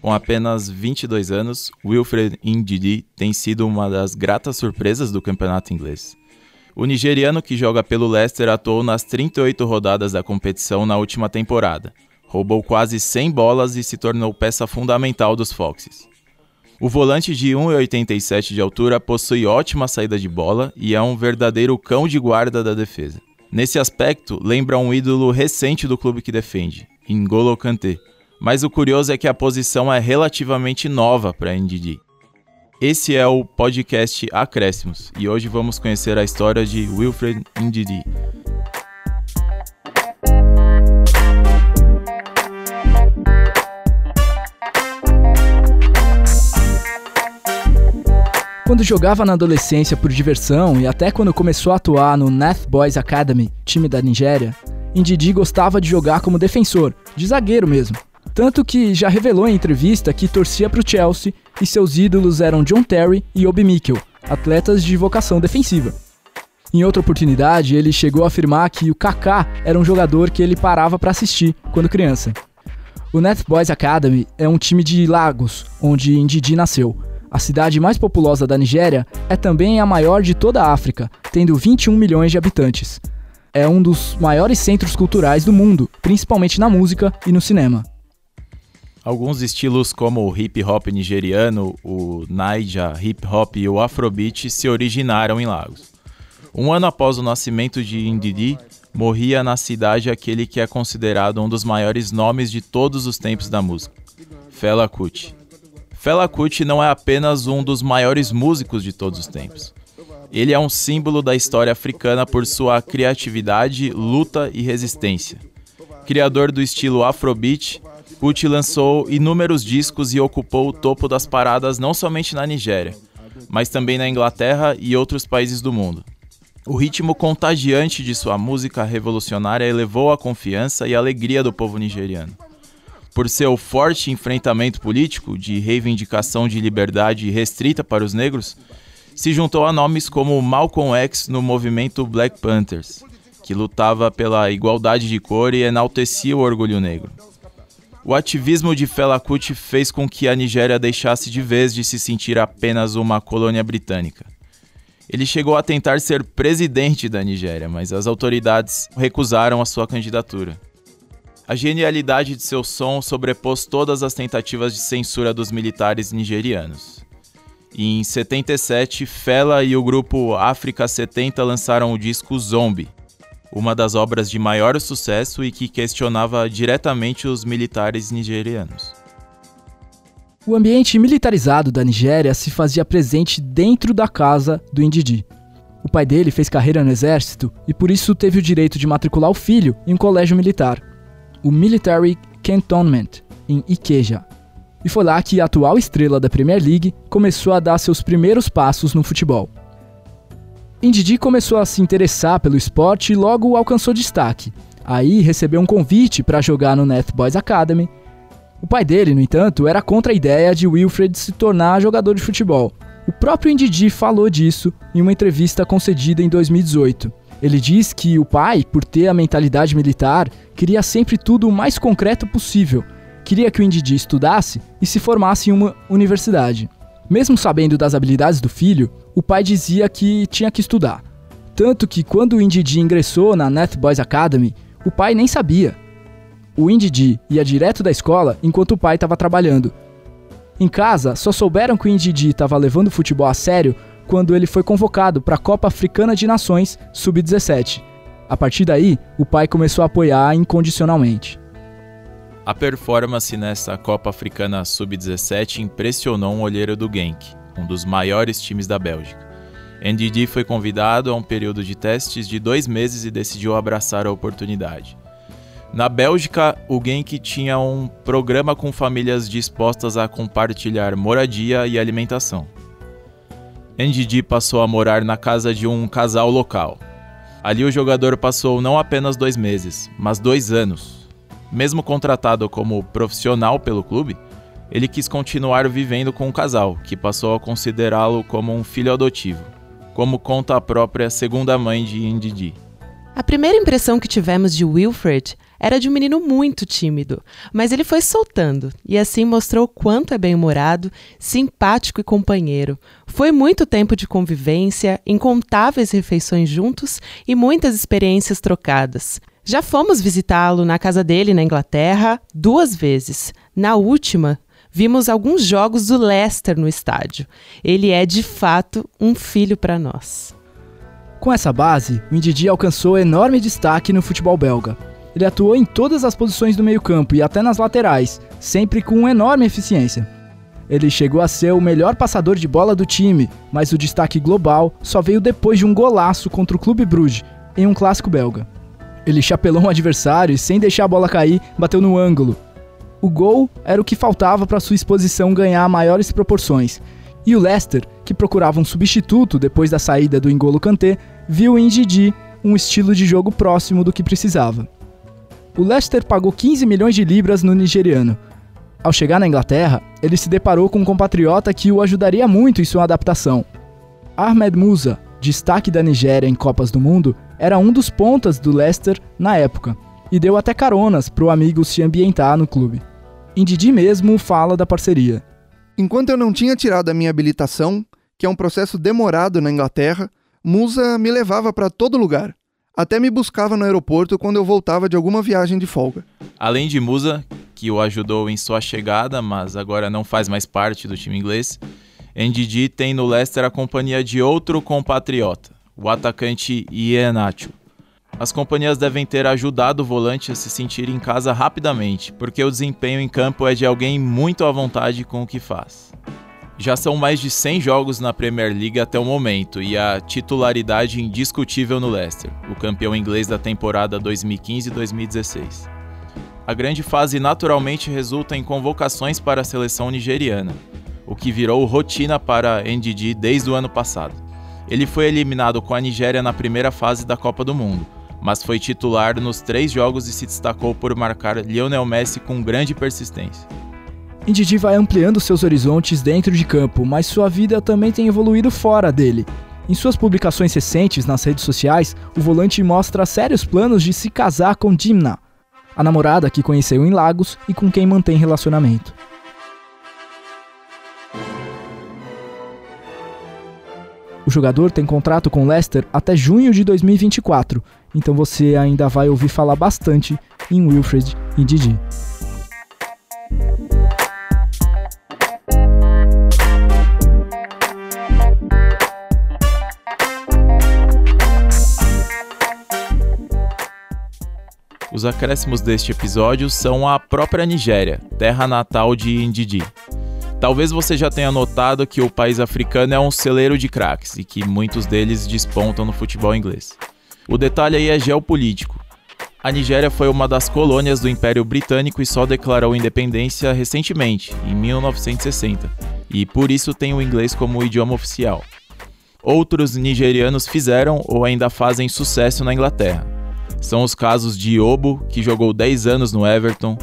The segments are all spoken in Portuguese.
Com apenas 22 anos, Wilfred Ndidi tem sido uma das gratas surpresas do campeonato inglês. O nigeriano que joga pelo Leicester atuou nas 38 rodadas da competição na última temporada, roubou quase 100 bolas e se tornou peça fundamental dos Foxes. O volante de 1,87 de altura possui ótima saída de bola e é um verdadeiro cão de guarda da defesa. Nesse aspecto, lembra um ídolo recente do clube que defende, N'Golo Kanté, mas o curioso é que a posição é relativamente nova para Ndidi. Esse é o podcast Acréscimos e hoje vamos conhecer a história de Wilfred Ndidi. Quando jogava na adolescência por diversão e até quando começou a atuar no Nath Boys Academy, time da Nigéria, Ndidi gostava de jogar como defensor, de zagueiro mesmo. Tanto que já revelou em entrevista que torcia para o Chelsea e seus ídolos eram John Terry e Obi Mikel, atletas de vocação defensiva. Em outra oportunidade, ele chegou a afirmar que o Kaká era um jogador que ele parava para assistir quando criança. O Net Boys Academy é um time de Lagos, onde Ndidi nasceu. A cidade mais populosa da Nigéria é também a maior de toda a África, tendo 21 milhões de habitantes. É um dos maiores centros culturais do mundo, principalmente na música e no cinema. Alguns estilos como o hip hop nigeriano, o Naija hip hop e o Afrobeat se originaram em Lagos. Um ano após o nascimento de Ndidi, morria na cidade aquele que é considerado um dos maiores nomes de todos os tempos da música, Fela Kuti. Fela Kuti não é apenas um dos maiores músicos de todos os tempos. Ele é um símbolo da história africana por sua criatividade, luta e resistência. Criador do estilo Afrobeat, Kuti lançou inúmeros discos e ocupou o topo das paradas não somente na Nigéria, mas também na Inglaterra e outros países do mundo. O ritmo contagiante de sua música revolucionária elevou a confiança e alegria do povo nigeriano. Por seu forte enfrentamento político, de reivindicação de liberdade restrita para os negros, se juntou a nomes como Malcolm X no movimento Black Panthers, que lutava pela igualdade de cor e enaltecia o orgulho negro. O ativismo de Fela Kuti fez com que a Nigéria deixasse de vez de se sentir apenas uma colônia britânica. Ele chegou a tentar ser presidente da Nigéria, mas as autoridades recusaram a sua candidatura. A genialidade de seu som sobrepôs todas as tentativas de censura dos militares nigerianos. Em 77, Fela e o grupo África 70 lançaram o disco Zombie, uma das obras de maior sucesso e que questionava diretamente os militares nigerianos. O ambiente militarizado da Nigéria se fazia presente dentro da casa do Indidi. O pai dele fez carreira no exército e por isso teve o direito de matricular o filho em um colégio militar, o Military Cantonment, em Ikeja. E foi lá que a atual estrela da Premier League começou a dar seus primeiros passos no futebol. Indidi começou a se interessar pelo esporte e logo alcançou destaque. Aí recebeu um convite para jogar no Net Boys Academy. O pai dele, no entanto, era contra a ideia de Wilfred se tornar jogador de futebol. O próprio Indidi falou disso em uma entrevista concedida em 2018. Ele diz que o pai, por ter a mentalidade militar, queria sempre tudo o mais concreto possível. Queria que o Indidi estudasse e se formasse em uma universidade. Mesmo sabendo das habilidades do filho, o pai dizia que tinha que estudar. Tanto que quando o Indidi ingressou na Net Boys Academy, o pai nem sabia. O Indidi ia direto da escola enquanto o pai estava trabalhando. Em casa, só souberam que o Indidi estava levando o futebol a sério quando ele foi convocado para a Copa Africana de Nações Sub-17. A partir daí, o pai começou a apoiar incondicionalmente. A performance nessa Copa Africana Sub-17 impressionou um olheiro do Genk, um dos maiores times da Bélgica. NDD foi convidado a um período de testes de dois meses e decidiu abraçar a oportunidade. Na Bélgica, o Genk tinha um programa com famílias dispostas a compartilhar moradia e alimentação. NDD passou a morar na casa de um casal local. Ali o jogador passou não apenas dois meses, mas dois anos. Mesmo contratado como profissional pelo clube, ele quis continuar vivendo com o casal, que passou a considerá-lo como um filho adotivo, como conta a própria segunda mãe de Ndidi. A primeira impressão que tivemos de Wilfred era de um menino muito tímido, mas ele foi soltando e assim mostrou quanto é bem-humorado, simpático e companheiro. Foi muito tempo de convivência, incontáveis refeições juntos e muitas experiências trocadas. Já fomos visitá-lo na casa dele na Inglaterra duas vezes. Na última, vimos alguns jogos do Leicester no estádio. Ele é de fato um filho para nós. Com essa base, o Indidi alcançou enorme destaque no futebol belga. Ele atuou em todas as posições do meio-campo e até nas laterais, sempre com enorme eficiência. Ele chegou a ser o melhor passador de bola do time, mas o destaque global só veio depois de um golaço contra o Clube Bruges, em um clássico belga. Ele chapelou um adversário e, sem deixar a bola cair, bateu no ângulo. O gol era o que faltava para sua exposição ganhar maiores proporções. E o Leicester, que procurava um substituto depois da saída do Engolo Kanté, viu em Didi um estilo de jogo próximo do que precisava. O Leicester pagou 15 milhões de libras no nigeriano. Ao chegar na Inglaterra, ele se deparou com um compatriota que o ajudaria muito em sua adaptação. Ahmed Musa, destaque da Nigéria em Copas do Mundo, era um dos pontas do Leicester na época e deu até caronas para o amigo se ambientar no clube. Indidi mesmo fala da parceria. Enquanto eu não tinha tirado a minha habilitação, que é um processo demorado na Inglaterra, Musa me levava para todo lugar. Até me buscava no aeroporto quando eu voltava de alguma viagem de folga. Além de Musa, que o ajudou em sua chegada, mas agora não faz mais parte do time inglês, Ndidi tem no Leicester a companhia de outro compatriota, o atacante Iheanacho. As companhias devem ter ajudado o volante a se sentir em casa rapidamente, porque o desempenho em campo é de alguém muito à vontade com o que faz. Já são mais de 100 jogos na Premier League até o momento e a titularidade indiscutível no Leicester, o campeão inglês da temporada 2015-2016. A grande fase naturalmente resulta em convocações para a seleção nigeriana, o que virou rotina para NDD desde o ano passado. Ele foi eliminado com a Nigéria na primeira fase da Copa do Mundo, mas foi titular nos três jogos e se destacou por marcar Lionel Messi com grande persistência. Indidi vai ampliando seus horizontes dentro de campo, mas sua vida também tem evoluído fora dele. Em suas publicações recentes nas redes sociais, o volante mostra sérios planos de se casar com Dimna, a namorada que conheceu em Lagos e com quem mantém relacionamento. O jogador tem contrato com Leicester até junho de 2024, então você ainda vai ouvir falar bastante em Wilfred e Didi. Os acréscimos deste episódio são a própria Nigéria, terra natal de Ndidi. Talvez você já tenha notado que o país africano é um celeiro de craques e que muitos deles despontam no futebol inglês. O detalhe aí é geopolítico. A Nigéria foi uma das colônias do Império Britânico e só declarou independência recentemente, em 1960, e por isso tem o inglês como idioma oficial. Outros nigerianos fizeram ou ainda fazem sucesso na Inglaterra. São os casos de Obo, que jogou 10 anos no Everton,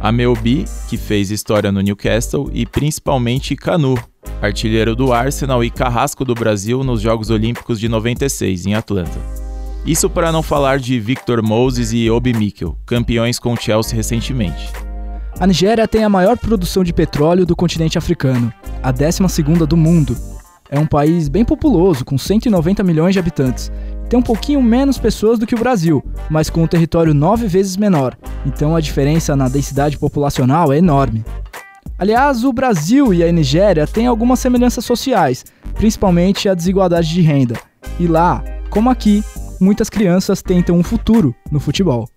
Ameobi, que fez história no Newcastle, e principalmente Canu, artilheiro do Arsenal e carrasco do Brasil nos Jogos Olímpicos de 96, em Atlanta. Isso para não falar de Victor Moses e Obi Mikel, campeões com Chelsea recentemente. A Nigéria tem a maior produção de petróleo do continente africano, a 12ª do mundo. É um país bem populoso, com 190 milhões de habitantes, tem um pouquinho menos pessoas do que o Brasil, mas com um território nove vezes menor, então a diferença na densidade populacional é enorme. Aliás, o Brasil e a Nigéria têm algumas semelhanças sociais, principalmente a desigualdade de renda. E lá, como aqui, muitas crianças tentam um futuro no futebol.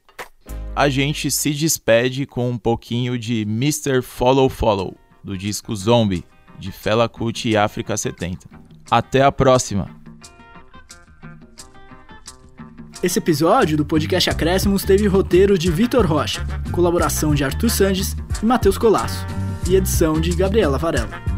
A gente se despede com um pouquinho de Mr. Follow Follow, do disco Zombie, de Fela Kuti e África 70. Até a próxima! Esse episódio do podcast Acréscimos teve roteiro de Vitor Rocha, colaboração de Arthur Sandes e Matheus Colasso, e edição de Gabriela Varela.